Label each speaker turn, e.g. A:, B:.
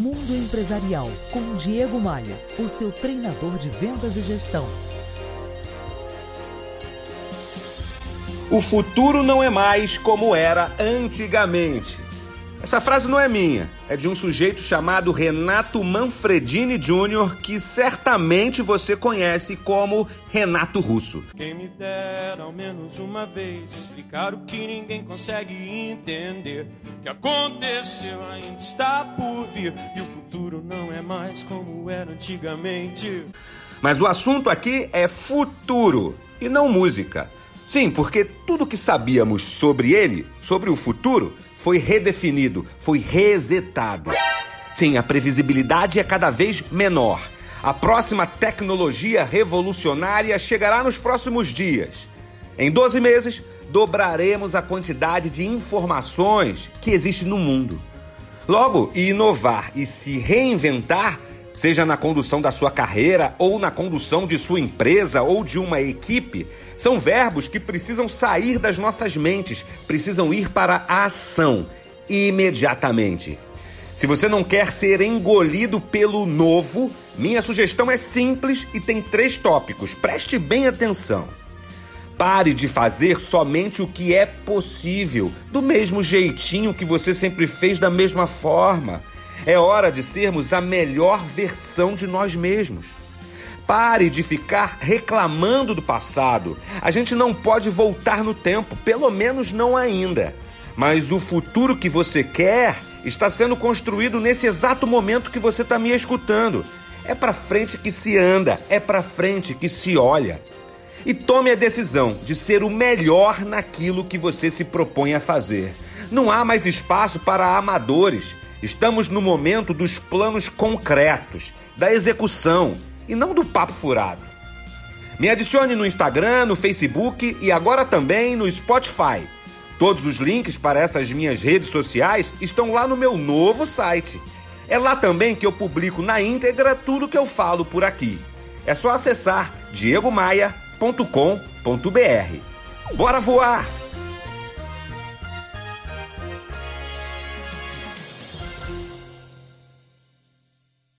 A: Mundo Empresarial com Diego Maia, o seu treinador de vendas e gestão.
B: O futuro não é mais como era antigamente. Essa frase não é minha, é de um sujeito chamado Renato Manfredini Jr., que certamente você conhece como Renato Russo.
C: Quem me dera ao menos uma vez explicar o que ninguém consegue entender. Que aconteceu ainda está por vir e o futuro não é mais como era antigamente.
B: Mas o assunto aqui é futuro e não música. Sim, porque tudo que sabíamos sobre ele, sobre o futuro, foi redefinido, foi resetado. Sim, a previsibilidade é cada vez menor. A próxima tecnologia revolucionária chegará nos próximos dias. Em 12 meses, dobraremos a quantidade de informações que existe no mundo. Logo, inovar e se reinventar seja na condução da sua carreira ou na condução de sua empresa ou de uma equipe, são verbos que precisam sair das nossas mentes, precisam ir para a ação imediatamente. Se você não quer ser engolido pelo novo, minha sugestão é simples e tem três tópicos. Preste bem atenção. Pare de fazer somente o que é possível, do mesmo jeitinho que você sempre fez da mesma forma. É hora de sermos a melhor versão de nós mesmos. Pare de ficar reclamando do passado. A gente não pode voltar no tempo, pelo menos não ainda. Mas o futuro que você quer está sendo construído nesse exato momento que você está me escutando. É para frente que se anda, é para frente que se olha. E tome a decisão de ser o melhor naquilo que você se propõe a fazer. Não há mais espaço para amadores. Estamos no momento dos planos concretos, da execução e não do papo furado. Me adicione no Instagram, no Facebook e agora também no Spotify. Todos os links para essas minhas redes sociais estão lá no meu novo site. É lá também que eu publico na íntegra tudo que eu falo por aqui. É só acessar diegomaia.com.br. Bora voar!